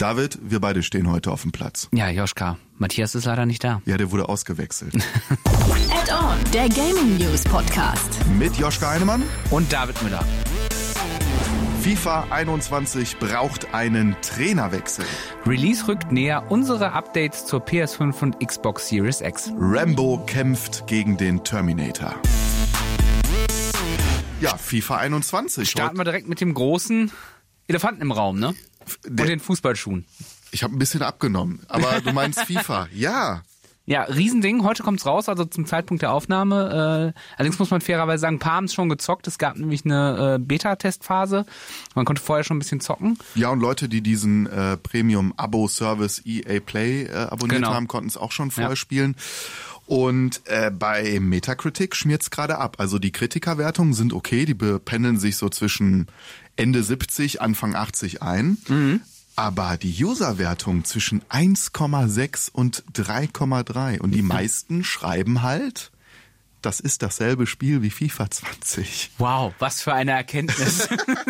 David, wir beide stehen heute auf dem Platz. Ja, Joschka, Matthias ist leider nicht da. Ja, der wurde ausgewechselt. Add-on, der Gaming News Podcast. Mit Joschka Heinemann. Und David Müller. FIFA 21 braucht einen Trainerwechsel. Release rückt näher. Unsere Updates zur PS5 und Xbox Series X. Rambo kämpft gegen den Terminator. Ja, FIFA 21. Starten wir direkt mit dem großen Elefanten im Raum, ne? Und Der- den Fußballschuhen. Ich habe ein bisschen abgenommen, aber du meinst FIFA. Ja, Ja, Riesending. Heute kommt's raus, also zum Zeitpunkt der Aufnahme. Äh, allerdings muss man fairerweise sagen, ein paar haben es schon gezockt. Es gab nämlich eine äh, Beta-Testphase. Man konnte vorher schon ein bisschen zocken. Ja, und Leute, die diesen äh, Premium-Abo-Service EA Play äh, abonniert Genau. haben, konnten es auch schon vorher Ja. spielen. Und äh, bei Metacritic schmiert's gerade ab. Also die Kritikerwertungen sind okay, die bependeln sich so zwischen Ende 70, Anfang 80 ein. Mhm. Aber die Userwertung zwischen 1,6 und 3,3. Und die meisten schreiben halt, das ist dasselbe Spiel wie FIFA 20. Wow, was für eine Erkenntnis.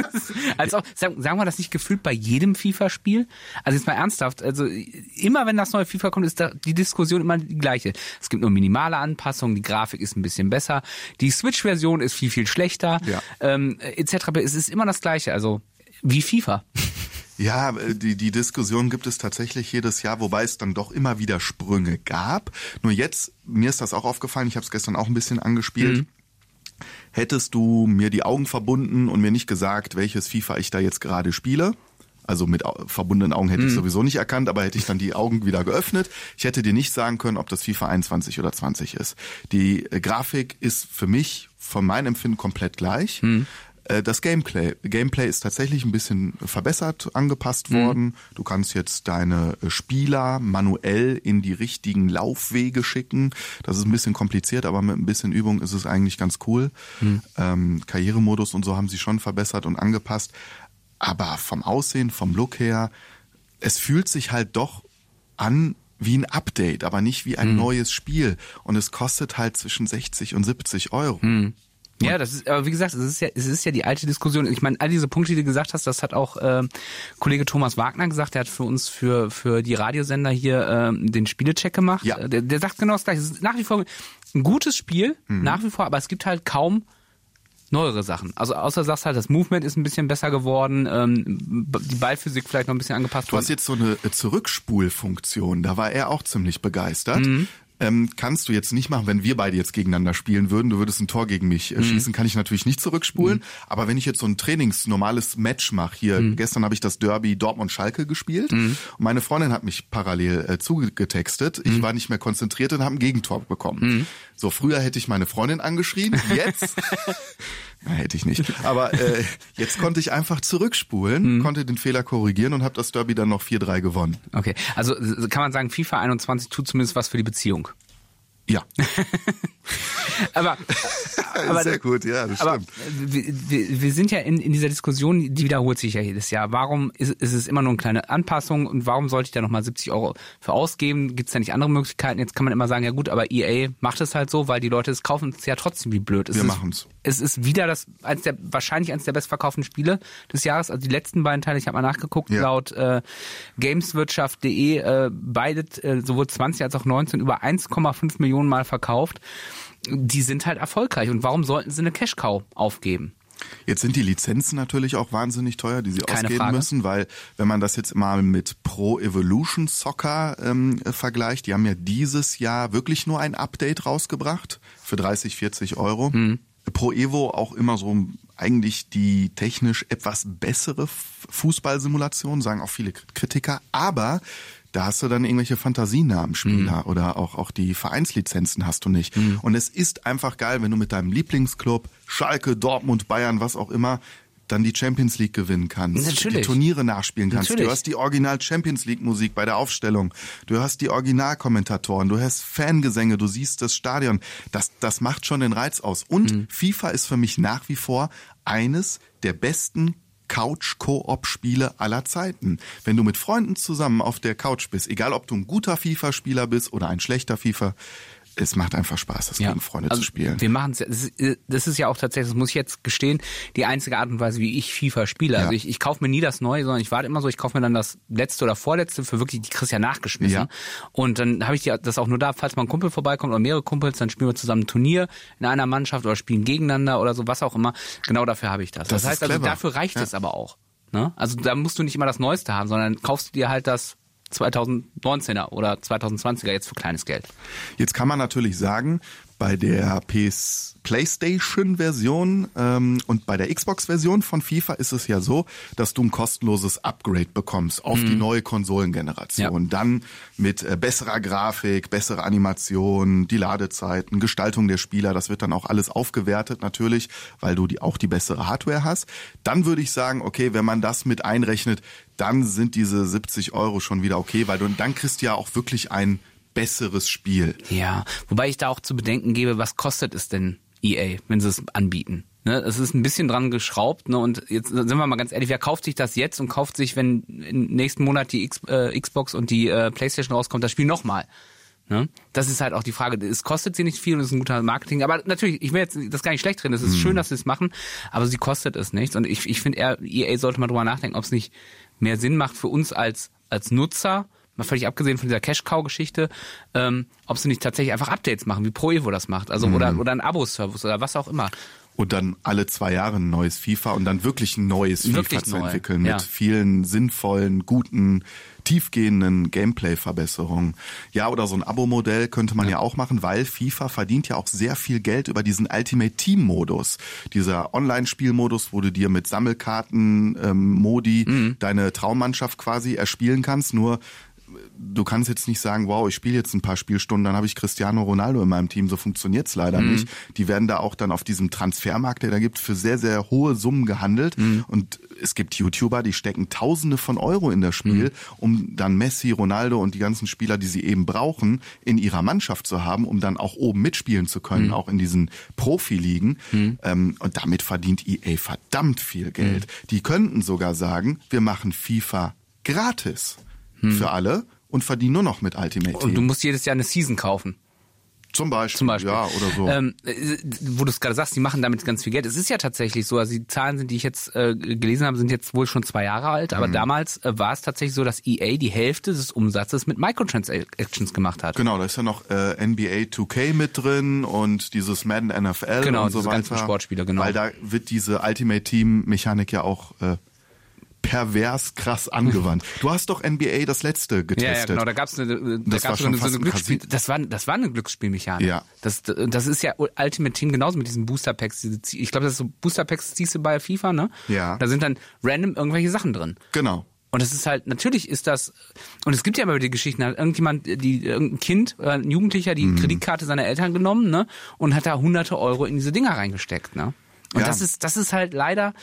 Als auch, sagen, sagen wir das nicht gefühlt bei jedem FIFA-Spiel? Also jetzt mal ernsthaft, also immer wenn das neue FIFA kommt, ist da die Diskussion immer die gleiche. Es gibt nur minimale Anpassungen, die Grafik ist ein bisschen besser, die Switch-Version ist viel, viel schlechter, Ja. ähm, etc. Es ist immer das gleiche, also wie FIFA. Ja, äh, die, die Diskussion gibt es tatsächlich jedes Jahr, wobei es dann doch immer wieder Sprünge gab. Nur jetzt, mir ist das auch aufgefallen, ich habe es gestern auch ein bisschen angespielt. Hättest du mir die Augen verbunden und mir nicht gesagt, welches FIFA ich da jetzt gerade spiele, also mit verbundenen Augen hätte ich sowieso nicht erkannt, aber hätte ich dann die Augen wieder geöffnet. Ich hätte dir nicht sagen können, ob das FIFA 21 oder 20 ist. Die äh, Grafik ist für mich von meinem Empfinden komplett gleich. Äh, Das Gameplay, Gameplay ist tatsächlich ein bisschen verbessert, angepasst worden. Du kannst jetzt deine äh, Spieler manuell in die richtigen Laufwege schicken. Das ist ein bisschen kompliziert, aber mit ein bisschen Übung ist es eigentlich ganz cool. Ähm, Karrieremodus und so haben sie schon verbessert und angepasst. Aber vom Aussehen, vom Look her, es fühlt sich halt doch an wie ein Update, aber nicht wie ein neues Spiel. Und es kostet halt zwischen 60 und 70 Euro. Ja, das ist, aber wie gesagt, es ist ja, es ist ja die alte Diskussion. Ich meine, all diese Punkte, die du gesagt hast, das hat auch ähm, Kollege Thomas Wagner gesagt. Der hat für uns für für die Radiosender hier ähm, den Spielecheck gemacht. Ja. Äh, Der, der sagt genau das gleiche. Es ist nach wie vor ein gutes Spiel, Mhm. nach wie vor, aber es gibt halt kaum neuere Sachen. Also außer sagst halt, das Movement ist ein bisschen besser geworden, ähm, die Ballphysik vielleicht noch ein bisschen angepasst Du hast worden. jetzt so eine Zurückspulfunktion, da war er auch ziemlich begeistert. Ähm, kannst du jetzt nicht machen, wenn wir beide jetzt gegeneinander spielen würden, du würdest ein Tor gegen mich äh, schießen, kann ich natürlich nicht zurückspulen. Aber wenn ich jetzt so ein Trainings normales Match mache, hier gestern habe ich das Derby Dortmund-Schalke gespielt. Und meine Freundin hat mich parallel äh, zugetextet. Ich war nicht mehr konzentriert und habe ein Gegentor bekommen. So früher hätte ich meine Freundin angeschrien, jetzt hätte ich nicht. Aber äh, jetzt konnte ich einfach zurückspulen, konnte den Fehler korrigieren und habe das Derby dann noch 4-3 gewonnen. Okay, also kann man sagen, FIFA 21 tut zumindest was für die Beziehung. Ja, Aber, aber sehr gut, ja, das Aber stimmt. wir, wir, sind ja in, in dieser Diskussion, die wiederholt sich ja jedes Jahr. Warum ist, ist es immer nur eine kleine Anpassung und warum sollte ich da nochmal 70 Euro für ausgeben? Gibt es da nicht andere Möglichkeiten? Jetzt kann man immer sagen, ja gut, aber EA macht es halt so, weil die Leute es kaufen es ja trotzdem wie blöd. Es Wir ist, machen's. Es ist wieder das eins der wahrscheinlich eines der bestverkauften Spiele des Jahres. Also die letzten beiden Teile, ich habe mal nachgeguckt, Ja. laut äh, Gameswirtschaft.de äh, beide äh, sowohl 20 als auch 19 über 1,5 Millionen Mal verkauft. Die sind halt erfolgreich. Und warum sollten sie eine Cash-Cow aufgeben? Jetzt sind die Lizenzen natürlich auch wahnsinnig teuer, die sie Keine ausgeben Frage. müssen, weil wenn man das jetzt mal mit Pro Evolution Soccer ähm, äh, vergleicht, die haben ja dieses Jahr wirklich nur ein Update rausgebracht für 30, 40 Euro. Mhm. Pro Evo auch immer so eigentlich die technisch etwas bessere Fußballsimulation, sagen auch viele Kritiker, aber da hast du dann irgendwelche Fantasienamen Spieler oder auch, auch die Vereinslizenzen hast du nicht. Und es ist einfach geil, wenn du mit deinem Lieblingsclub, Schalke, Dortmund, Bayern, was auch immer, dann die Champions League gewinnen kannst, Natürlich. die Turniere nachspielen kannst. Natürlich. Du hast die Original Champions League Musik bei der Aufstellung. Du hast die Originalkommentatoren, du hast Fangesänge, du siehst das Stadion. Das, das macht schon den Reiz aus. Und Mhm. FIFA ist für mich nach wie vor eines der besten Couch-Koop-Spiele aller Zeiten. Wenn du mit Freunden zusammen auf der Couch bist, egal ob du ein guter FIFA-Spieler bist oder ein schlechter FIFA, es macht einfach Spaß, das Ja. gegen Freunde Also, zu spielen. Wir machen es. Das, ist- das ist ja auch tatsächlich, das muss ich jetzt gestehen, die einzige Art und Weise, wie ich FIFA spiele. Also Ja. ich, ich kaufe mir nie das Neue, sondern ich warte immer so, ich kaufe mir dann das letzte oder vorletzte für wirklich, die kriegst ja nachgeschmissen. Ja. Und dann habe ich die, das auch nur da, falls mal ein Kumpel vorbeikommt oder mehrere Kumpels, dann spielen wir zusammen ein Turnier in einer Mannschaft oder spielen gegeneinander oder so, was auch immer. Genau dafür habe ich das. Das Das, heißt also, dafür reicht es aber auch. Ne? Also da musst du nicht immer das Neueste haben, sondern kaufst du dir halt das 2019er oder 2020er jetzt für kleines Geld. Jetzt kann man natürlich sagen, bei der PS PlayStation-Version ähm, und bei der Xbox-Version von FIFA ist es ja so, dass du ein kostenloses Upgrade bekommst auf die neue Konsolengeneration. Ja. Dann mit äh, besserer Grafik, bessere Animation, die Ladezeiten, Gestaltung der Spieler, das wird dann auch alles aufgewertet natürlich, weil du die, auch die bessere Hardware hast. Dann würde ich sagen, okay, wenn man das mit einrechnet, dann sind diese 70 Euro schon wieder okay, weil du dann kriegst du ja auch wirklich ein besseres Spiel. Ja, wobei ich da auch zu bedenken gebe, was kostet es denn EA, wenn sie es anbieten? Ne, es ist ein bisschen dran geschraubt, ne? Und jetzt sind wir mal ganz ehrlich, wer kauft sich das jetzt und kauft sich, wenn im nächsten Monat die X, äh, Xbox und die äh, Playstation rauskommt, das Spiel nochmal? Ne? Das ist halt auch die Frage. Es kostet sie nicht viel und es ist ein guter Marketing. Aber natürlich, ich will jetzt das gar nicht schlecht drin. Es ist schön, dass sie es machen, aber sie kostet es nichts. Und ich, ich finde eher, EA sollte mal drüber nachdenken, ob es nicht mehr Sinn macht für uns als, als Nutzer, mal völlig abgesehen von dieser Cash-Cow-Geschichte, ähm, ob sie nicht tatsächlich einfach Updates machen, wie Pro Evo das macht. Also oder, oder ein Abo-Service oder was auch immer. Und dann alle zwei Jahre ein neues FIFA und dann wirklich ein neues Wirklich FIFA zu neu, entwickeln ja. mit vielen sinnvollen, guten, tiefgehenden Gameplay-Verbesserungen. Ja, oder so ein Abo-Modell könnte man ja. auch machen, weil FIFA verdient ja auch sehr viel Geld über diesen Ultimate Team-Modus. Dieser Online-Spielmodus, wo du dir mit Sammelkarten, ähm, Modi Mhm. deine Traummannschaft quasi erspielen kannst. Nur du kannst jetzt nicht sagen, wow, ich spiele jetzt ein paar Spielstunden, dann habe ich Cristiano Ronaldo in meinem Team. So funktioniert's leider Mhm. nicht. Die werden da auch dann auf diesem Transfermarkt, der da gibt, für sehr, sehr hohe Summen gehandelt. Mhm. Und es gibt YouTuber, die stecken Tausende von Euro in das Spiel, Mhm. um dann Messi, Ronaldo und die ganzen Spieler, die sie eben brauchen, in ihrer Mannschaft zu haben, um dann auch oben mitspielen zu können, Mhm. auch in diesen Profiligen. Ähm, und damit verdient EA verdammt viel Geld. Mhm. Die könnten sogar sagen, wir machen FIFA gratis für alle und verdienen nur noch mit Ultimate Mhm. Und du Team. musst jedes Jahr eine Season kaufen. Zum Beispiel, Zum Beispiel. ja, oder so. Ähm, äh, wo du es gerade sagst, die machen damit ganz viel Geld. Es ist ja tatsächlich so, also die Zahlen, sind, die ich jetzt äh, gelesen habe, sind jetzt wohl schon zwei Jahre alt, Mhm. aber damals äh, war es tatsächlich so, dass EA die Hälfte des Umsatzes mit Microtransactions gemacht hat. Genau, da ist ja noch äh, NBA 2K mit drin und dieses Madden NFL Genau, und so diese weiter. ganzen Sportspiele, genau. Weil da wird diese Ultimate Team Mechanik ja auch äh, pervers krass angewandt. Du hast doch NBA das letzte Ja, getestet. ja, genau. Da gab's eine, da Das war gab's schon so eine, so eine ein Glücksspiel. Casino. Das war, das war eine Glücksspielmechanik. Ja. Das, das ist ja Ultimate Team genauso mit diesen Booster Packs. Ich glaube, das ist so Booster Packs ziehst du bei FIFA, ne? Ja. Da sind dann random irgendwelche Sachen drin. Genau. Und es ist halt, natürlich ist das, und es gibt ja immer die Geschichten, hat irgendjemand, die, irgendein Kind, äh, ein Jugendlicher, Mhm. die Kreditkarte seiner Eltern genommen, ne, und hat da hunderte Euro in diese Dinger reingesteckt, ne. Und Ja. das ist, das ist halt leider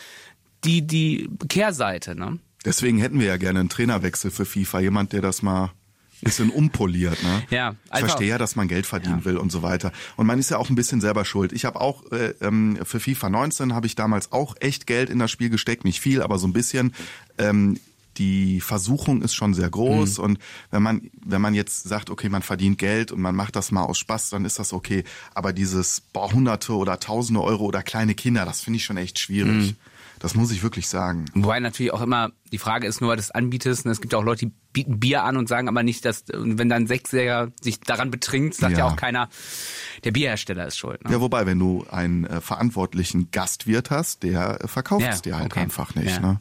die, die Kehrseite, ne. Deswegen hätten wir ja gerne einen Trainerwechsel für FIFA. Jemand, der das mal ein bisschen umpoliert. Ne? Ja, ich verstehe ja, dass man Geld verdienen Ja. will und so weiter. Und man ist ja auch ein bisschen selber schuld. Ich habe auch äh, ähm, für FIFA 19 habe ich damals auch echt Geld in das Spiel gesteckt. Nicht viel, aber so ein bisschen. Ähm, die Versuchung ist schon sehr groß und wenn man wenn man jetzt sagt, okay, man verdient Geld und man macht das mal aus Spaß, dann ist das okay. Aber dieses boah, Hunderte oder Tausende Euro oder kleine Kinder, das finde ich schon echt schwierig. Das muss ich wirklich sagen. Wobei natürlich auch immer die Frage ist nur, weil du es anbietest. Und es gibt auch Leute, die bieten Bier an und sagen aber nicht, dass, und wenn dann Sechsjähriger sich daran betrinkt, sagt ja, Ja. auch keiner, der Bierhersteller ist schuld. Ne? Ja, wobei, wenn du einen äh, verantwortlichen Gastwirt hast, der äh, verkauft Ja, es dir halt okay. einfach nicht. Ja. Ne?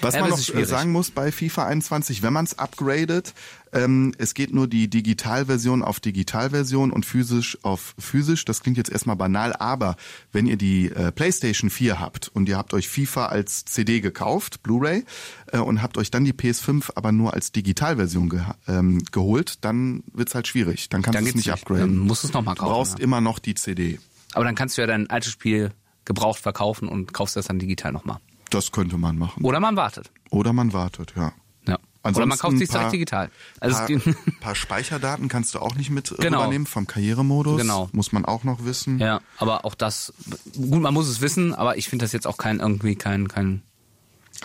Was Ja, man noch äh, sagen muss bei FIFA 21, wenn man es upgradet, ähm, es geht nur die Digitalversion auf Digitalversion und physisch auf physisch. Das klingt jetzt erstmal banal, aber wenn ihr die äh, PlayStation 4 habt und ihr habt euch FIFA als CD gekauft, Blu-ray, äh, und habt euch dann die PS5 aber nur als Digitalversion ge ähm, geholt, dann wird's halt schwierig. Dann kannst du es nicht upgraden. Dann musst du es noch mal Du kaufen, brauchst ja. immer noch die CD. Aber dann kannst du ja dein altes Spiel gebraucht verkaufen und kaufst das dann digital nochmal. Das könnte man machen. Oder man wartet. Oder man wartet, ja. Ja. Oder Ansonsten man kauft sich direkt digital. Also paar, es paar Speicherdaten kannst du auch nicht mit Genau. übernehmen vom Karrieremodus. Genau. Muss man auch noch wissen. ja, aber auch das, gut, man muss es wissen, aber ich finde das jetzt auch kein irgendwie kein kein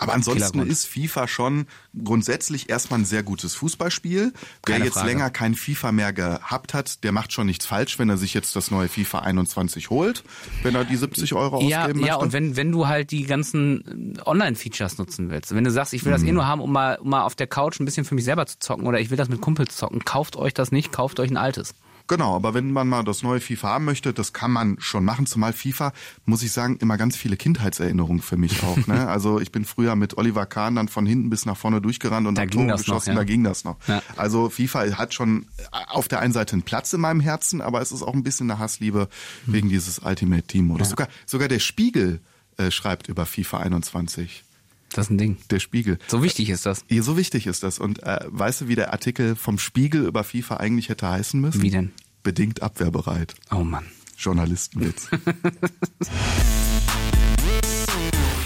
Aber ansonsten ist FIFA schon grundsätzlich erstmal ein sehr gutes Fußballspiel. Wer Keine jetzt Frage. länger kein FIFA mehr gehabt hat, der macht schon nichts falsch, wenn er sich jetzt das neue FIFA 21 holt, wenn er die 70 Euro Ja, ausgeben ja, möchte. und wenn, wenn du halt die ganzen äh, Online-Features nutzen willst, wenn du sagst, ich will das eh Mhm. nur haben, um mal, um mal auf der Couch ein bisschen für mich selber zu zocken oder ich will das mit Kumpels zocken, kauft euch das nicht, kauft euch ein altes. Genau, aber wenn man mal das neue FIFA haben möchte, das kann man schon machen. Zumal FIFA, muss ich sagen, immer ganz viele Kindheitserinnerungen für mich auch. Ne? Also ich bin früher mit Oliver Kahn dann von hinten bis nach vorne durchgerannt und Da ging Tore das noch, geschossen. ja. Da ging das noch. Ja. Also FIFA hat schon auf der einen Seite einen Platz in meinem Herzen, aber es ist auch ein bisschen eine Hassliebe Hm. wegen dieses Ultimate Team. Oder sogar, sogar der Spiegel äh, schreibt über FIFA 21. Das ist ein Ding. Der Spiegel. So wichtig ist das. Ja, so wichtig ist das. Und äh, weißt du, wie der Artikel vom Spiegel über FIFA eigentlich hätte heißen müssen? Wie denn? Bedingt abwehrbereit. Oh Mann. Journalistenwitz.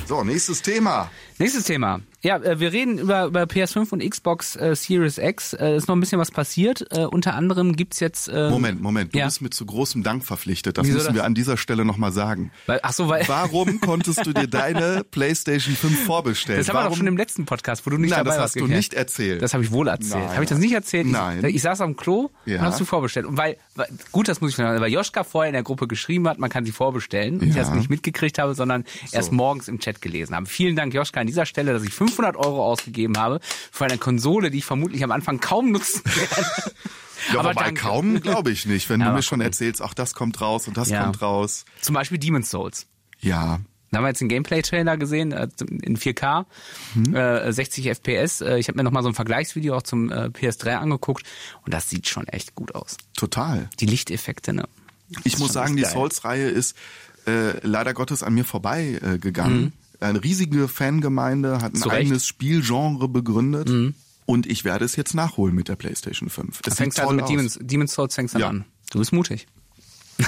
so, nächstes Thema. Nächstes Thema. Ja, äh, wir reden über, über PS5 und Xbox äh, Series X. Äh, ist noch ein bisschen was passiert. Äh, unter anderem gibt's jetzt. Äh, Moment, Moment. Du ja. bist mit zu großem Dank verpflichtet. Das Wieso müssen das? wir an dieser Stelle nochmal sagen. Weil, ach so, weil. Warum konntest du dir deine PlayStation 5 vorbestellen? Das haben wir Warum? doch schon im letzten Podcast, wo du nicht Nein, dabei das warst. hast du geklärt. nicht erzählt. Das habe ich wohl erzählt. Habe ich das nicht erzählt? Ich, Nein. Ich saß am Klo Ja. und hast du vorbestellt. Und weil, weil, gut, das muss ich sagen, weil Joschka vorher in der Gruppe geschrieben hat, man kann sie vorbestellen und ich das nicht mitgekriegt habe, sondern erst morgens im Chat gelesen habe. Vielen Dank, Joschka, an dieser Stelle, dass ich 500 Euro ausgegeben habe für eine Konsole, die ich vermutlich am Anfang kaum nutzen werde. ja, Aber wobei kaum, glaube ich nicht. Wenn Ja, du mir schon erzählst, auch das kommt raus und das Ja. kommt raus. Zum Beispiel Demon's Souls. Ja, Da haben wir jetzt einen Gameplay-Trailer gesehen äh, in 4K, Mhm. äh, 60 FPS. Äh, ich habe mir noch mal so ein Vergleichsvideo auch zum äh, PS3 angeguckt und das sieht schon echt gut aus. total. Die Lichteffekte, ne? Ich Das muss ist sagen, die. Souls-Reihe ist äh, leider Gottes an mir vorbei gegangen. Eine riesige Fangemeinde hat ein Mhm. Zu Recht. Mhm. eigenes Spielgenre begründet. Und ich werde es jetzt nachholen mit der PlayStation 5. Es fängst du also mit aus. Demon's, Demon's Souls fängst dann Ja. an. Du bist mutig.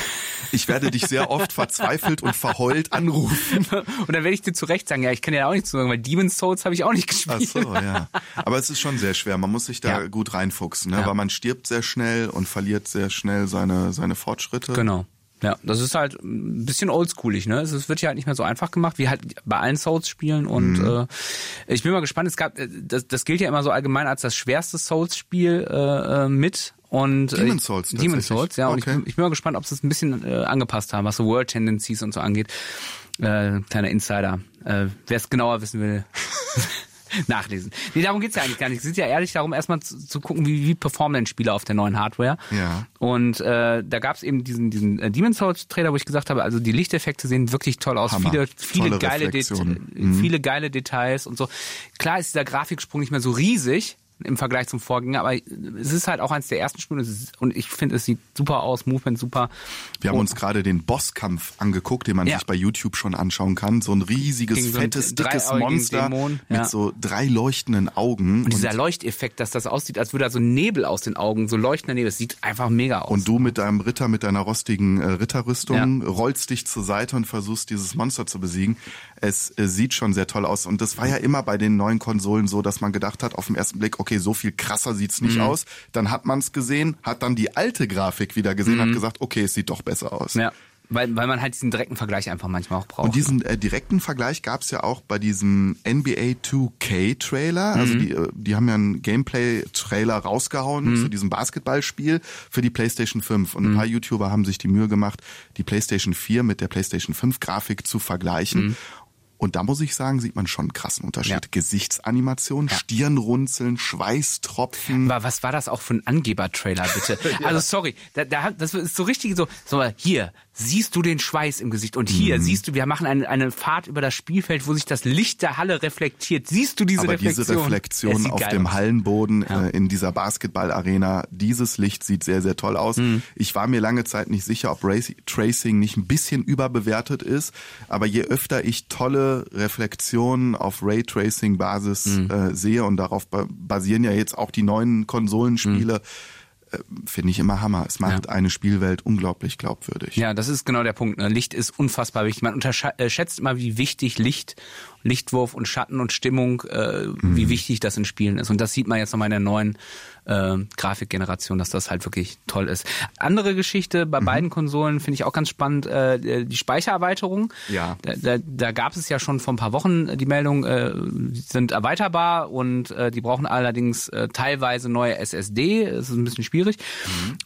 Ich werde dich sehr oft verzweifelt und verheult anrufen. Und dann werde ich dir zu Recht sagen, ja, ich kann dir da auch nicht zu sagen, weil Demon's Souls habe ich auch nicht Ach gespielt. so, ja. Aber es ist schon sehr schwer. Man muss sich da Ja. gut reinfuchsen, ne? Ja. weil man stirbt sehr schnell und verliert sehr schnell seine, seine Fortschritte. Genau. Ja, das ist halt ein bisschen oldschoolig, ne? Es wird ja halt nicht mehr so einfach gemacht, wie halt bei allen Souls-Spielen. Und Mhm. äh, ich bin mal gespannt, es gab, äh, das, das gilt ja immer so allgemein als das schwerste Souls-Spiel äh, äh, mit. Und, äh, Demon's Souls Demon's tatsächlich. Souls, ja. Und Okay. ich, bin- ich bin mal gespannt, ob sie es ein bisschen äh, angepasst haben, was so World Tendencies und so angeht. Äh, kleiner Insider. Äh, Wer es genauer wissen will. Nachlesen. Nee, darum geht's ja eigentlich gar nicht. Es geht ja ehrlich darum, erstmal zu, zu gucken, wie, wie performen denn Spiele auf der neuen Hardware. Ja. Und äh, da gab's eben diesen, diesen äh, Demon's Souls Trailer, wo ich gesagt habe, also die Lichteffekte sehen wirklich toll aus. Hammer. Viele, viele Tolle geile, äh, viele geile Details und so. Klar ist dieser Grafiksprung nicht mehr so riesig im Vergleich zum Vorgänger, aber es ist halt auch eins der ersten Spiele und und ich finde, es sieht super aus, Movement super. Wir haben Und- uns gerade den Bosskampf angeguckt, den man Ja. sich bei YouTube schon anschauen kann. So ein riesiges, Gegen so fettes, dickes dreiaugigen Monster Dämon, ja. mit so drei leuchtenden Augen. Und dieser Leuchteffekt, dass das aussieht, als würde da so Nebel aus den Augen, so leuchtender Nebel, es sieht einfach mega aus. Und du mit deinem Ritter, mit deiner rostigen äh, Ritterrüstung, rollst dich zur Seite und versuchst, dieses Monster zu besiegen. Es äh, sieht schon sehr toll aus. Und das war ja immer bei den neuen Konsolen so, dass man gedacht hat, auf den ersten Blick, okay, so viel krasser sieht's nicht Mhm. aus. Dann hat man es gesehen, hat dann die alte Grafik wieder gesehen, hat gesagt, okay, es sieht doch besser aus. Mhm. ja, weil, weil man halt diesen direkten Vergleich einfach manchmal auch braucht. Und diesen äh, direkten Vergleich gab's ja auch bei diesem NBA 2K Trailer. Also die, äh, die haben ja einen Gameplay-Trailer rausgehauen zu diesem Basketballspiel für die PlayStation 5. Und ein paar YouTuber haben sich die Mühe gemacht, die PlayStation 4 mit der PlayStation 5 Grafik zu vergleichen. Und da muss ich sagen, sieht man schon einen krassen Unterschied. Ja. Gesichtsanimation, Stirnrunzeln, Schweißtropfen. Aber was war das auch für ein Angeber-Trailer, bitte? Also sorry, da, da, das ist so richtig so, so hier, siehst du den Schweiß im Gesicht und Mhm. hier siehst du, wir machen eine, eine Fahrt über das Spielfeld, wo sich das Licht der Halle reflektiert. Siehst du diese Aber Reflexion? diese Es Reflexion auf dem aus. Hallenboden äh, in dieser Basketballarena, dieses Licht sieht sehr, sehr toll aus. Mhm. Ich war mir lange Zeit nicht sicher, ob Race Tracing nicht ein bisschen überbewertet ist, aber je öfter ich tolle Reflexionen auf Raytracing-Basis Mhm. äh, sehe und darauf ba basieren ja jetzt auch die neuen Konsolenspiele, Mhm. äh, finde ich immer Hammer. Es macht Ja. eine Spielwelt unglaublich glaubwürdig. Ja, das ist genau der Punkt. Ne? Licht ist unfassbar wichtig. Man unterschätzt immer, wie wichtig Licht, Lichtwurf und Schatten und Stimmung, äh, Mhm. wie wichtig das in Spielen ist. Und das sieht man jetzt nochmal in der neuen äh, Grafikgeneration, dass das halt wirklich toll ist. Andere Geschichte Mhm. bei beiden Konsolen finde ich auch ganz spannend, äh, die Speichererweiterung. Ja. Da, da, da gab es ja schon vor ein paar Wochen die Meldung, äh, die sind erweiterbar und äh, die brauchen allerdings äh, teilweise neue SSD. Das ist ein bisschen schwierig.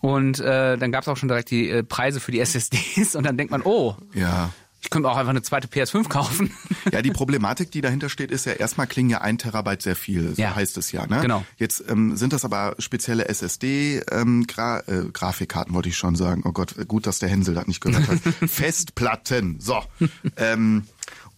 Und äh, dann gab es auch schon direkt die äh, Preise für die SSDs und dann denkt man, oh, Ja. Ich könnte auch einfach eine zweite PS5 kaufen. Ja, die Problematik, die dahinter steht, ist ja erstmal klingen ja ein Terabyte sehr viel, so Ja. heißt es ja. Ne? Genau. Jetzt ähm, sind das aber spezielle SSD ähm, äh, Grafikkarten, wollte ich schon sagen. Oh Gott, gut, dass der Hänsel das nicht gehört hat. Festplatten. So. ähm,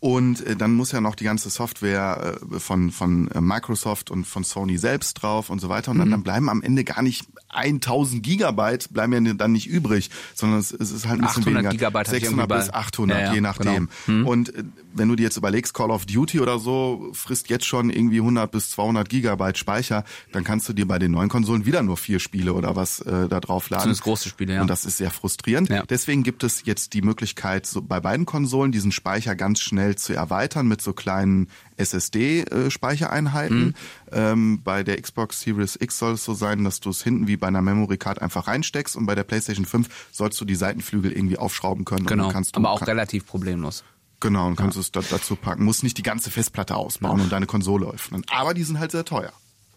und äh, dann muss ja noch die ganze Software äh, von, von äh, Microsoft und von Sony selbst drauf und so weiter. Und dann, dann bleiben am Ende gar nicht 1000 Gigabyte, bleiben ja dann nicht übrig, sondern es, es ist halt ein bisschen 800 weniger. Gigabyte hatte ich 600 irgendwie bis bei- 800, Ja, ja, je nachdem. genau. Und äh, wenn du dir jetzt überlegst, Call of Duty oder so frisst jetzt schon irgendwie 100 bis 200 Gigabyte Speicher, dann kannst du dir bei den neuen Konsolen wieder nur vier Spiele oder was äh, da drauf laden. Zumindest große Spiele, ja. Und das ist sehr frustrierend. Ja. Deswegen gibt es jetzt die Möglichkeit, so bei beiden Konsolen diesen Speicher ganz schnell zu erweitern mit so kleinen SSD-Speichereinheiten. Mhm. Ähm, bei der Xbox Series X soll es so sein, dass du es hinten wie bei einer Memory Card einfach reinsteckst und bei der PlayStation 5 sollst du die Seitenflügel irgendwie aufschrauben können. Genau, du, aber auch kann, relativ problemlos. Genau, und kannst es da, dazu packen. Musst nicht die ganze Festplatte ausbauen und deine Konsole öffnen. Aber die sind halt sehr teuer.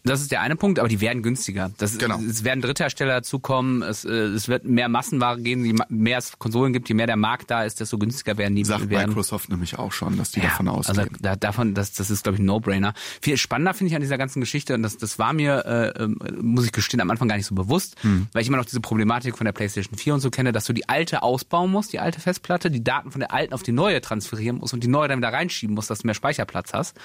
Das ist der eine Punkt, aber die werden günstiger. Das, Genau. Es werden Dritthersteller dazukommen, es, äh, es wird mehr Massenware geben, je mehr es Konsolen gibt, je mehr der Markt da ist, desto günstiger werden die Sagt werden. Microsoft nämlich auch schon, dass die Ja, davon also ausgehen. da, davon, das, das ist, glaube ich, ein No-Brainer. Viel spannender finde ich an dieser ganzen Geschichte, und das, das war mir, äh, ähm, muss ich gestehen, am Anfang gar nicht so bewusst, Hm. weil ich immer noch diese Problematik von der PlayStation 4 und so kenne, dass du die alte ausbauen musst, die alte Festplatte, die Daten von der alten auf die neue transferieren musst und die neue dann wieder reinschieben musst, dass du mehr Speicherplatz hast.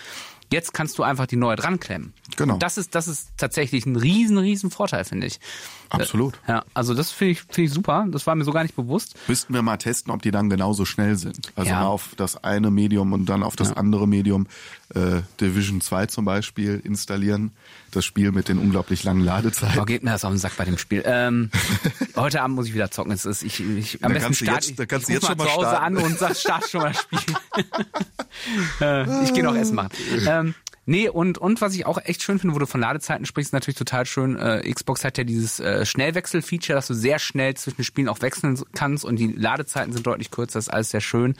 Jetzt kannst du einfach die neue dran klemmen. Genau. Und das ist, das ist tatsächlich ein riesen, riesen Vorteil, finde ich. Absolut. Ja, also das finde ich, finde ich super. Das war mir so gar nicht bewusst. Müssten wir mal testen, ob die dann genauso schnell sind. Also Ja. mal auf das eine Medium und dann auf das andere Medium äh, Division 2 zum Beispiel installieren. Das Spiel mit den unglaublich langen Ladezeiten. Oh, geht mir das auf den Sack bei dem Spiel. Ähm, heute Abend muss ich wieder zocken. Es ist, ich, ich, am Da besten kannst du start jetzt- ich, da kannst ich du ruf jetzt mal schon zu mal Hause starten. an und sag, start schon mal das Spiel. äh, ich gehe noch Essen machen. Ähm, nee, und, und was ich auch echt schön finde, wo du von Ladezeiten sprichst, ist natürlich total schön. Äh, Xbox hat ja dieses äh, Schnellwechsel-Feature, dass du sehr schnell zwischen Spielen auch wechseln kannst und die Ladezeiten sind deutlich kürzer. Das ist alles sehr schön.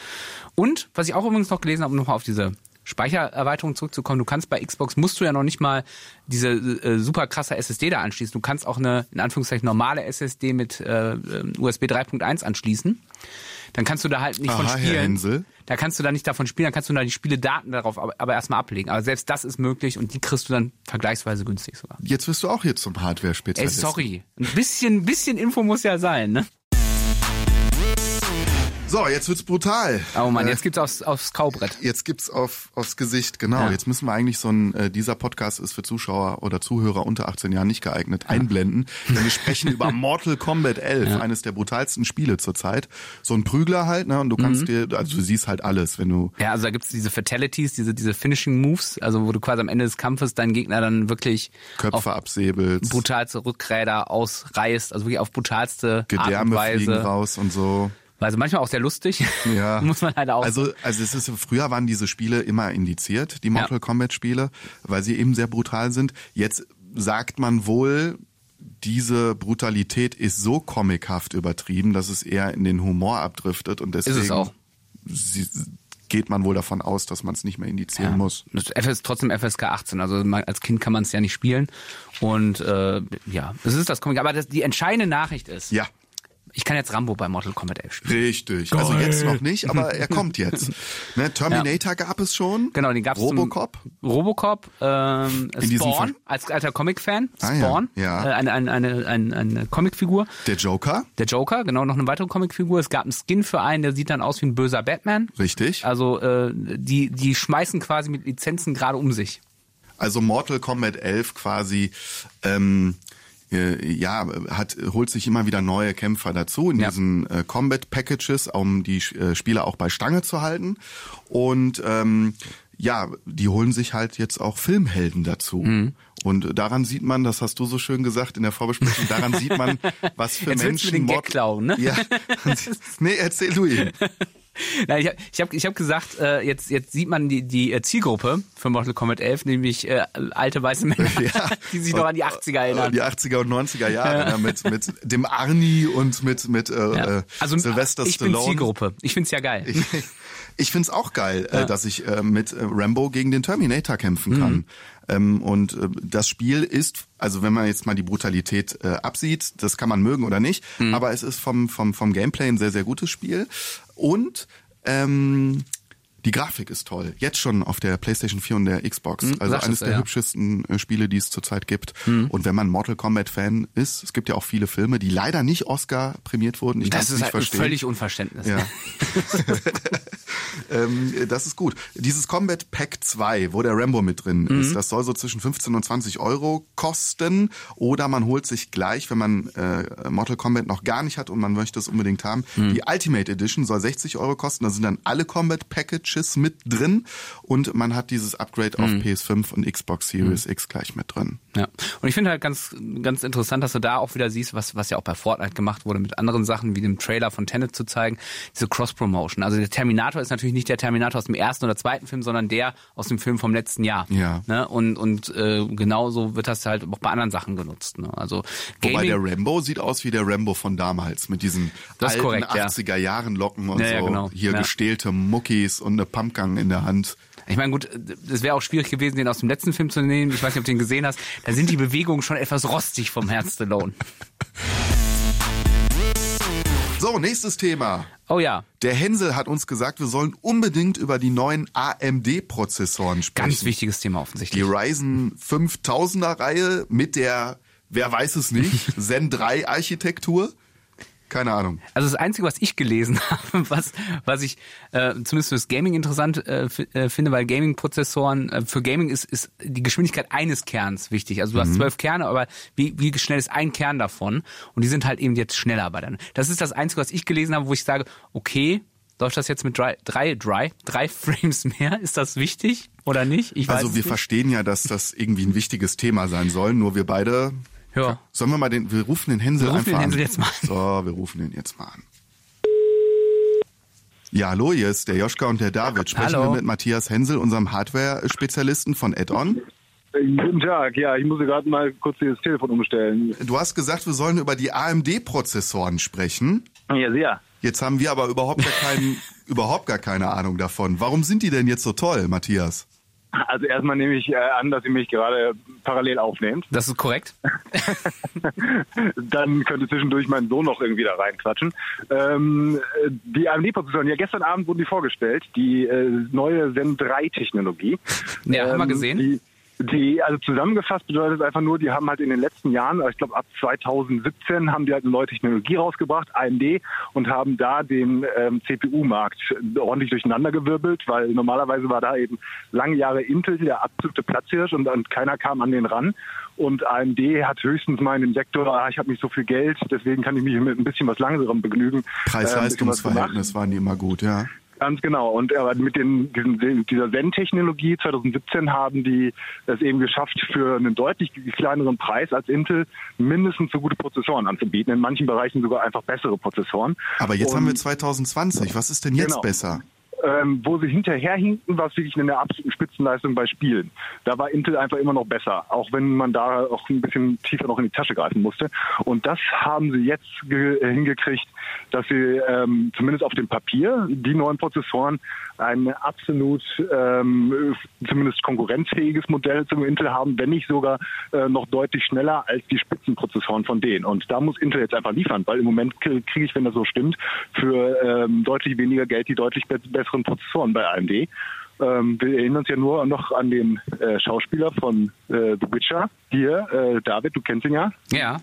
Und was ich auch übrigens noch gelesen habe, um nochmal auf diese Speichererweiterung zurückzukommen, du kannst bei Xbox, musst du ja noch nicht mal diese äh, super krasse SSD da anschließen. Du kannst auch eine, in Anführungszeichen, normale SSD mit äh, äh, USB 3.1 anschließen. Dann kannst du da halt nicht von Aha, Herr spielen. Da kannst du da nicht davon spielen, dann kannst du da die Spieledaten darauf aber, aber erstmal ablegen. Aber selbst das ist möglich und die kriegst du dann vergleichsweise günstig sogar. Jetzt wirst du auch hier zum Ey, Hardware-Spezialisten. sorry. Ein bisschen, bisschen Info muss ja sein, ne? So, jetzt wird's brutal. Oh Mann, Äh, jetzt gibt's aufs, aufs Kaubrett. Jetzt gibt's auf, aufs Gesicht, genau. Ja. Jetzt müssen wir eigentlich so ein, äh, dieser Podcast ist für Zuschauer oder Zuhörer unter 18 Jahren nicht geeignet, einblenden. Denn wir sprechen über Mortal Kombat 11, eines der brutalsten Spiele zurzeit. So ein Prügler halt, ne, und du kannst Mhm. dir, also du siehst halt alles, wenn du, Ja, also da gibt's diese Fatalities, diese, diese Finishing Moves, also wo du quasi am Ende des Kampfes deinen Gegner dann wirklich Köpfe absäbelst, brutalste Rückräder ausreißt, also wirklich auf brutalste Art und Gedärme fliegen Weise. raus und so. Also manchmal auch sehr lustig. Ja. Muss man halt auch. Also, also es ist, früher waren diese Spiele immer indiziert, die Mortal Kombat Spiele, weil sie eben sehr brutal sind. Jetzt sagt man wohl, diese Brutalität ist so comichaft übertrieben, dass es eher in den Humor abdriftet und deswegen es auch. Sie, geht man wohl davon aus, dass man es nicht mehr indizieren muss. Das FS, trotzdem FSK 18, also man, als Kind kann man es ja nicht spielen. Und äh, ja, das ist das Comic. Aber das, die entscheidende Nachricht ist, Ja. Ich kann jetzt Rambo bei Mortal Kombat 11 spielen. Richtig. Also jetzt noch nicht, aber er kommt jetzt. Ne, Terminator gab es schon. Genau, den gab's Robocop. Zum Robocop, ähm, In diesem Spawn, als alter Comic-Fan, Ah, ja. Spawn, Ja. Äh, eine, eine, eine, eine, eine Comicfigur. Der Joker. Der Joker, genau, noch eine weitere Comicfigur. Es gab einen Skin für einen, der sieht dann aus wie ein böser Batman. Richtig. Also äh, die, die schmeißen quasi mit Lizenzen gerade um sich. Also Mortal Kombat 11 quasi, ähm, äh, ja, hat, holt sich immer wieder neue Kämpfer dazu in Ja. diesen äh, Combat Packages, um die äh, Spieler auch bei Stange zu halten. Und ähm, ja, die holen sich halt jetzt auch Filmhelden dazu. Mhm. Und daran sieht man, das hast du so schön gesagt in der Vorbesprechung, daran sieht man, was für Jetzt willst du Menschen den Gag klauen, ne? Ja. nee, erzähl du ihn. Nein, ich habe ich hab, ich hab gesagt, äh, jetzt, jetzt sieht man die, die äh, Zielgruppe für Mortal Kombat 11, nämlich äh, alte weiße Männer, Ja. die sich noch an die 80er erinnern. Die 80er und 90er Jahre ne, mit, mit dem Arnie und mit, mit äh, Ja. äh, Also Sylvester ich bin Stallone. Zielgruppe. Ich find's ja geil. Ich, ich find's auch geil, äh, dass ich mit Rambo gegen den Terminator kämpfen kann. Ähm, und äh, das Spiel ist, also wenn man jetzt mal die Brutalität äh, absieht, das kann man mögen oder nicht, aber es ist vom, vom, vom Gameplay ein sehr, sehr gutes Spiel. Und ähm, die Grafik ist toll. Jetzt schon auf der PlayStation 4 und der Xbox. also sagst eines der ja. hübschesten äh, Spiele, die es zurzeit gibt. Und wenn man Mortal Kombat Fan ist, es gibt ja auch viele Filme, die leider nicht Oscar prämiert wurden. Ich das ist nicht halt verstehen. völlig Unverständnis. Ja. ähm, das ist gut. Dieses Combat Pack 2, wo der Rambo mit drin Mhm. ist, das soll so zwischen 15 und 20 Euro kosten. Oder man holt sich gleich, wenn man äh, Mortal Kombat noch gar nicht hat und man möchte es unbedingt haben, Mhm. die Ultimate Edition soll 60 Euro kosten. Da sind dann alle Combat Packages mit drin und man hat dieses Upgrade Mhm. auf PS5 und Xbox Series X gleich mit drin. Ja. Und ich finde halt ganz, ganz interessant, dass du da auch wieder siehst, was, was ja auch bei Fortnite gemacht wurde, mit anderen Sachen wie dem Trailer von Tenet zu zeigen, diese Cross-Promotion. Also der Terminator ist natürlich nicht der Terminator aus dem ersten oder zweiten Film, sondern der aus dem Film vom letzten Jahr. Ja. Ne? Und, und äh, genauso wird das halt auch bei anderen Sachen genutzt. Ne? Also Wobei Gaming, der Rambo sieht aus wie der Rambo von damals mit diesen alten korrekt, ja. 80er Jahren Locken und Ja, ja, so. genau. Hier Ja. gestählte Muckis und eine Pumpgun in der Hand. Ich meine, gut, es wäre auch schwierig gewesen, den aus dem letzten Film zu nehmen. Ich weiß nicht, ob du den gesehen hast. Da sind die Bewegungen schon etwas rostig vom Herz Stallone. So, nächstes Thema. Oh ja, Der Hänsel hat uns gesagt, wir sollen unbedingt über die neuen AMD-Prozessoren sprechen. ganz wichtiges Thema Die offensichtlich. Ryzen 5000er Reihe mit der, wer weiß es nicht, Zen 3 Architektur. Keine Ahnung. Also das Einzige, was ich gelesen habe, was, was ich äh, zumindest fürs Gaming interessant äh, äh, finde, weil Gaming-Prozessoren, äh, für Gaming ist, ist die Geschwindigkeit eines Kerns wichtig. Also du hast zwölf Kerne, aber wie, wie schnell ist ein Kern davon? Und die sind halt eben jetzt schneller bei dann. Das ist das Einzige, was ich gelesen habe, wo ich sage, okay, läuft das jetzt mit drei, drei, drei, drei Frames mehr? Ist das wichtig oder nicht? Ich weiß Also wir nicht. verstehen ja, dass das irgendwie ein wichtiges Thema sein soll, nur wir beide. Ja. Sollen wir mal den, wir rufen den Hänsel Wir rufen einfach den Hänsel an. jetzt mal an. So, wir rufen den jetzt mal an. Ja, hallo, hier ist der Joschka und der David. Sprechen Hallo. wir mit Matthias Hänsel, unserem Hardware-Spezialisten von Add-on. Guten Tag, ja, ich musste gerade mal kurz das Telefon umstellen. Du hast gesagt, wir sollen über die AMD-Prozessoren sprechen. Ja, sehr. Jetzt haben wir aber überhaupt gar, keinen, überhaupt gar keine Ahnung davon. Warum sind die denn jetzt so toll, Matthias? Also erstmal nehme ich äh, an, dass ihr mich gerade parallel aufnehmt. Das ist korrekt. Dann könnte zwischendurch mein Sohn noch irgendwie da reinquatschen. Ähm, äh, die AMD-Prozessoren, ja gestern Abend wurden die vorgestellt, die äh, neue Zen 3-Technologie. Ja, haben wir gesehen. Die, die, also zusammengefasst bedeutet es einfach nur, die haben halt in den letzten Jahren, ich glaube ab 2017, haben die halt eine neue Technologie rausgebracht, AMD, und haben da den ähm, CPU-Markt ordentlich durcheinandergewirbelt, weil normalerweise war da eben lange Jahre Intel der absolute Platzhirsch und, und keiner kam an den ran. Und AMD hat höchstens mal in dem Sektor, ah, ich habe nicht so viel Geld, deswegen kann ich mich mit ein bisschen was langsamerem begnügen. äh, Preis-Leistungs-Verhältnis waren die immer gut, ja. Ganz genau. Und aber mit den, diesen, dieser Zen-Technologie 2017 haben die es eben geschafft, für einen deutlich kleineren Preis als Intel mindestens so gute Prozessoren anzubieten. In manchen Bereichen sogar einfach bessere Prozessoren. Aber jetzt Und, haben wir 2020. Was ist denn jetzt Genau. besser? Ähm, wo sie hinterherhinken, war es wirklich eine absolute Spitzenleistung bei Spielen. Da war Intel einfach immer noch besser, auch wenn man da auch ein bisschen tiefer noch in die Tasche greifen musste. Und das haben sie jetzt äh, hingekriegt, dass sie ähm, zumindest auf dem Papier die neuen Prozessoren ein absolut ähm, zumindest konkurrenzfähiges Modell zum Intel haben, wenn nicht sogar äh, noch deutlich schneller als die Spitzenprozessoren von denen. Und da muss Intel jetzt einfach liefern, weil im Moment kriege ich, wenn das so stimmt, für ähm, deutlich weniger Geld die deutlich be besseren Prozessoren bei AMD. Ähm, wir erinnern uns ja nur noch an den äh, Schauspieler von äh, The Witcher. Hier, äh, David, du kennst ihn ja. Ja.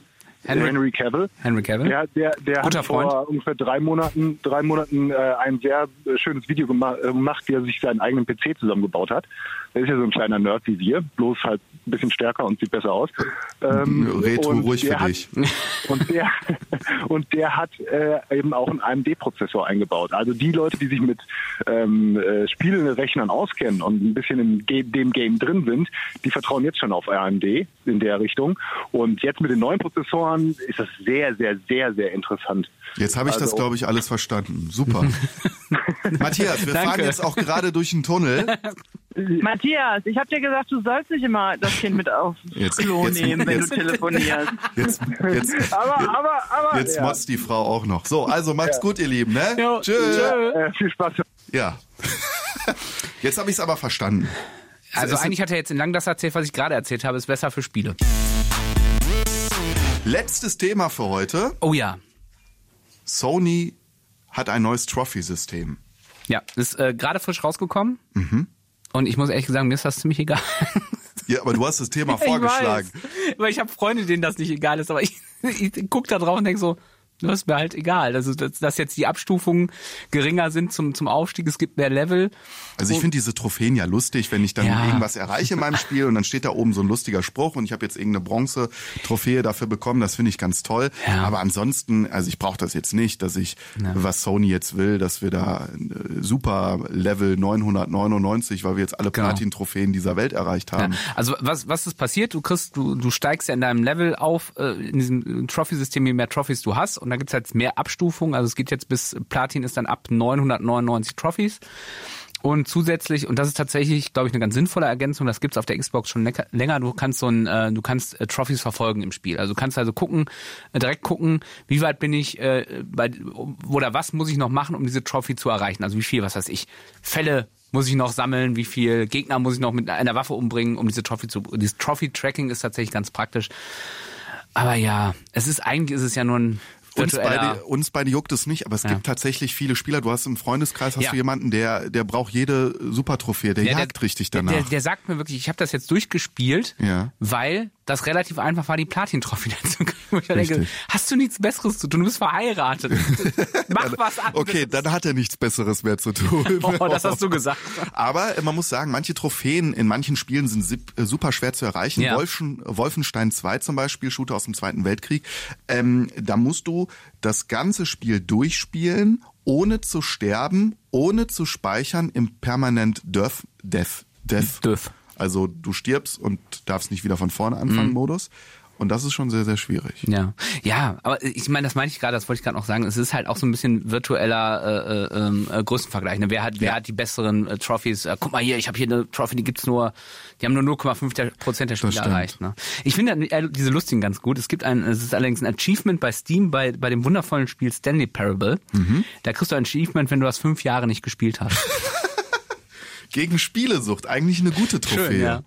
Henry- Henry, Cavill. Henry Cavill. Der, der, der Guter hat vor Freund. ungefähr drei Monaten, drei Monaten äh, ein sehr äh, schönes Video äh, gemacht, wie er sich seinen eigenen PC zusammengebaut hat. Der ist ja so ein kleiner Nerd wie wir, bloß halt ein bisschen stärker und sieht besser aus. Ähm, Red und ruhig der für hat, dich. Und der, und der hat äh, eben auch einen AMD-Prozessor eingebaut. Also die Leute, die sich mit ähm, äh, Spielrechnern auskennen und ein bisschen in dem Game drin sind, die vertrauen jetzt schon auf AMD in der Richtung. Und jetzt mit den neuen Prozessoren ist das sehr, sehr, sehr, sehr interessant. Jetzt habe ich das, Also- glaube ich, alles verstanden. Super. Matthias, wir Danke. fahren jetzt auch gerade durch einen Tunnel. Matthias, ich habe dir gesagt, du sollst nicht immer das Kind mit aufs Jetzt- Klo jetzt- nehmen, wenn jetzt- du telefonierst. Jetzt, jetzt, Aber, aber, aber. jetzt ja. motzt die Frau auch noch. So, also macht's gut, ihr Lieben. Ne? Jo, Tschüss. tschö. Äh, viel Spaß. Ja. Jetzt habe ich es aber verstanden. Also eigentlich hat er jetzt in lang das erzählt, was ich gerade erzählt habe, ist besser für Spiele. Letztes Thema für heute. Oh ja. Sony hat ein neues Trophy-System. Ja, ist äh, gerade frisch rausgekommen. Mhm. Und ich muss ehrlich sagen, mir ist das ziemlich egal. Ja, aber du hast das Thema Ich vorgeschlagen. weiß. Weil ich habe Freunde, denen das nicht egal ist, aber ich, ich guck da drauf und denk so, das ist mir halt egal. Also, dass, dass jetzt die Abstufungen geringer sind zum, zum Aufstieg, es gibt mehr Level. Also ich finde diese Trophäen ja lustig, wenn ich dann Ja. irgendwas erreiche in meinem Spiel und dann steht da oben so ein lustiger Spruch und ich habe jetzt irgendeine Bronze-Trophäe dafür bekommen, das finde ich ganz toll. Ja. Aber ansonsten, also ich brauche das jetzt nicht, dass ich, was Sony jetzt will, dass wir da äh, super Level 999, weil wir jetzt alle Genau. Platin-Trophäen dieser Welt erreicht Ja. haben. Also was, was ist passiert? Du kriegst, du, du steigst ja in deinem Level auf, äh, in diesem Trophy-System, je mehr Trophys du hast. Und da gibt's halt mehr Abstufungen. Also es geht jetzt bis Platin ist dann ab 999 Trophys. Und zusätzlich, und das ist tatsächlich, glaube ich, eine ganz sinnvolle Ergänzung, das gibt's auf der Xbox schon länger, du kannst so ein, äh, du kannst äh, Trophys verfolgen im Spiel. Also du kannst also gucken, äh, direkt gucken, wie weit bin ich äh, bei oder was muss ich noch machen, um diese Trophy zu erreichen. Also wie viel, was weiß ich, Fälle muss ich noch sammeln, wie viel Gegner muss ich noch mit einer Waffe umbringen, um diese Trophy zu. Dieses Trophy-Tracking ist tatsächlich ganz praktisch. Aber ja, es ist eigentlich ist es ja nur ein Uns beide, uns beide juckt es nicht, aber es Ja. gibt tatsächlich viele Spieler. Du hast im Freundeskreis hast Ja. du jemanden, der der braucht jede Supertrophäe, der Ja, jagt richtig der, danach. Der, der sagt mir wirklich, ich habe das jetzt durchgespielt, Ja. weil das relativ einfach war, die Platin-Trophy zu kriegen. Ich denke, hast du nichts Besseres zu tun? Du bist verheiratet. Mach was anderes. Okay, dann hat er nichts Besseres mehr zu tun. Oh, das hast du gesagt. Aber man muss sagen, manche Trophäen in manchen Spielen sind äh, super schwer zu erreichen. Ja. Wolfen, Wolfenstein 2 zum Beispiel, Shooter aus dem Zweiten Weltkrieg. Ähm, da musst du das ganze Spiel durchspielen, ohne zu sterben, ohne zu speichern im permanent Death, Death. Death. Also du stirbst und darfst nicht wieder von vorne anfangen Modus. Und das ist schon sehr, sehr schwierig. Ja, ja, aber ich meine, das meine ich gerade, das wollte ich gerade noch sagen. Es ist halt auch so ein bisschen virtueller äh, äh, ähm, äh, Größenvergleich. Ne? Wer hat, wer hat die besseren äh, Trophys? Äh, guck mal hier, ich habe hier eine Trophy, die gibt's nur, die haben nur 0,5 der- Prozent der Spieler erreicht. Ne? Ich finde äh, diese lustigen ganz gut. Es gibt ein, es ist allerdings ein Achievement bei Steam bei bei dem wundervollen Spiel Stanley Parable. Mhm. Da kriegst du ein Achievement, wenn du das fünf Jahre nicht gespielt hast. Gegen Spielesucht, eigentlich eine gute Trophäe. ja.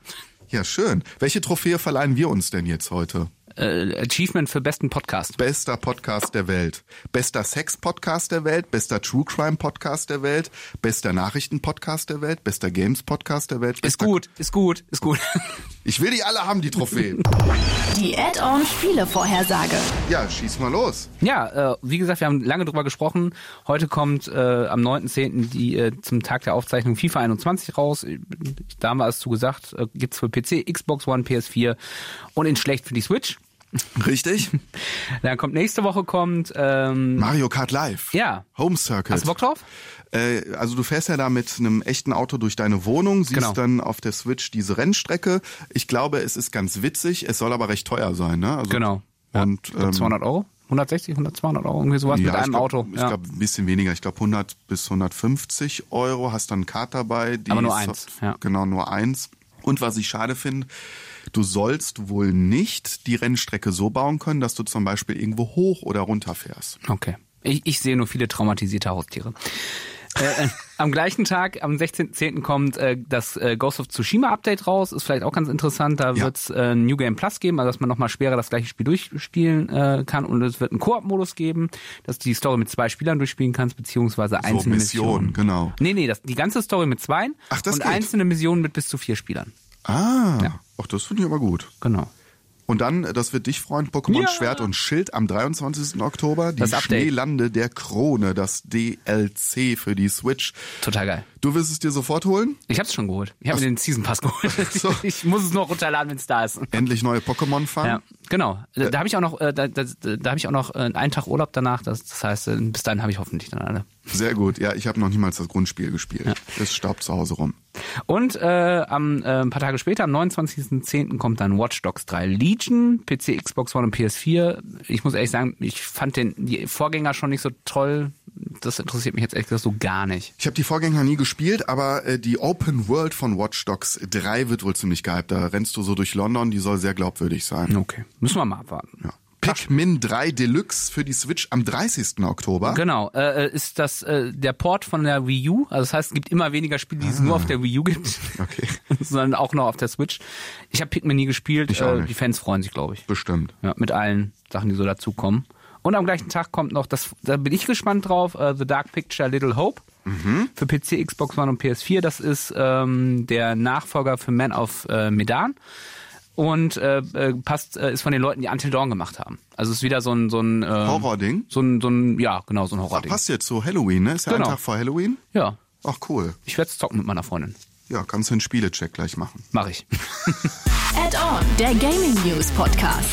ja, schön. Welche Trophäe verleihen wir uns denn jetzt heute? äh, Achievement für besten Podcast. Bester Podcast der Welt. Bester Sex-Podcast der Welt. Bester True Crime-Podcast der Welt. Bester Nachrichten-Podcast der Welt. Bester Games-Podcast der Welt. Ist gut, ist gut, ist gut. Ich will die alle haben, die Trophäen. Die Add-on Spielevorhersage. ja, schieß mal los. Ja, äh, wie gesagt, wir haben lange drüber gesprochen. Heute kommt äh, am 9.10. die äh, zum Tag der Aufzeichnung FIFA 21 raus. Da haben wir es zu gesagt, äh, gibt's für PC, Xbox One, PS4 und in schlecht für die Switch. Richtig? Dann kommt nächste Woche kommt ähm, Mario Kart Live. Ja. Home Circuit. Hast du Bock drauf? Äh, also du fährst ja da mit einem echten Auto durch deine Wohnung, siehst Genau. dann auf der Switch diese Rennstrecke. Ich glaube, es ist ganz witzig. Es soll aber recht teuer sein, ne? Also, Genau. Ja, Und glaub, ähm, 200 Euro? 160, 100, 200 Euro, irgendwie sowas mit ich einem glaub, Auto. Ich ja. glaube ein bisschen weniger. Ich glaube 100 bis 150 Euro. Hast dann eine Karte dabei. Die Aber nur eins, ja. Genau, nur eins. Und was ich schade finde, du sollst wohl nicht die Rennstrecke so bauen können, dass du zum Beispiel irgendwo hoch oder runter fährst. Okay. Ich, ich sehe nur viele traumatisierte Haustiere. äh, äh, am gleichen Tag, am 16.10. kommt äh, das äh, Ghost of Tsushima Update raus. Ist vielleicht auch ganz interessant. Da Ja. wird's äh, New Game Plus geben, also dass man nochmal schwerer das gleiche Spiel durchspielen äh, kann. Und es wird einen Koop-Modus geben, dass du die Story mit zwei Spielern durchspielen kannst, beziehungsweise einzelne Missionen, Missionen. genau. Nee, nee, das, die ganze Story mit das und geht. einzelne Missionen mit bis zu vier Spielern. Ah, Ja. ach, das finde ich aber gut. Genau. Und dann, das wird dich freuen, Pokémon Ja. Schwert und Schild am 23. Oktober. Die Das Update. Schneelande der Krone, das DLC für die Switch. Total geil. Du wirst es dir sofort holen? Ich hab's schon geholt. Ich habe mir den Season Pass geholt. So. Ich muss es noch runterladen, wenn es da ist. Endlich neue Pokémon fahren? Ja, genau. Da, da habe ich auch noch, äh, da, da, da habe ich auch noch äh, einen Tag Urlaub danach. Das, das heißt, äh, bis dahin habe ich hoffentlich dann alle. Sehr gut. Ja, ich habe noch niemals das Grundspiel gespielt. Es staubt zu Hause rum. Und äh, am, äh, ein paar Tage später, am 29.10. kommt dann Watch Dogs 3 Legion, PC, Xbox One und PS4. Ich muss ehrlich sagen, ich fand den die Vorgänger schon nicht so toll. Das interessiert mich jetzt ehrlich gesagt so gar nicht. Ich habe die Vorgänger nie gespielt, aber äh, die Open World von Watch Dogs 3 wird wohl ziemlich gehypt. Da rennst du so durch London, die soll sehr glaubwürdig sein. Okay, müssen wir mal abwarten. Ja. Pikmin 3 Deluxe für die Switch am 30. Oktober. Genau, äh, ist das äh, der Port von der Wii U. Also das heißt, es gibt immer weniger Spiele, die es nur auf der Wii U gibt, Okay. sondern auch noch auf der Switch. Ich habe Pikmin nie gespielt. Ich äh, die Fans freuen sich, glaube ich. Bestimmt. Ja, mit allen Sachen, die so dazukommen. Und am gleichen Tag kommt noch, das, da bin ich gespannt drauf, äh, The Dark Picture Little Hope für PC, Xbox One und PS4. Das ist ähm, der Nachfolger für Man of äh, Medan und äh, äh, passt äh, ist von den Leuten, die Until Dawn gemacht haben. Also es ist wieder so ein so ein ähm, Horror-Ding? so ein so ein ja genau so ein Horror-Ding. Passt jetzt zu Halloween, ne? Ist ja Genau. ein Tag vor Halloween. Ja, Ach cool. ich werde zocken mit meiner Freundin. Ja, kannst du einen Spielecheck gleich machen. Mache ich. Add-on, der Gaming News Podcast.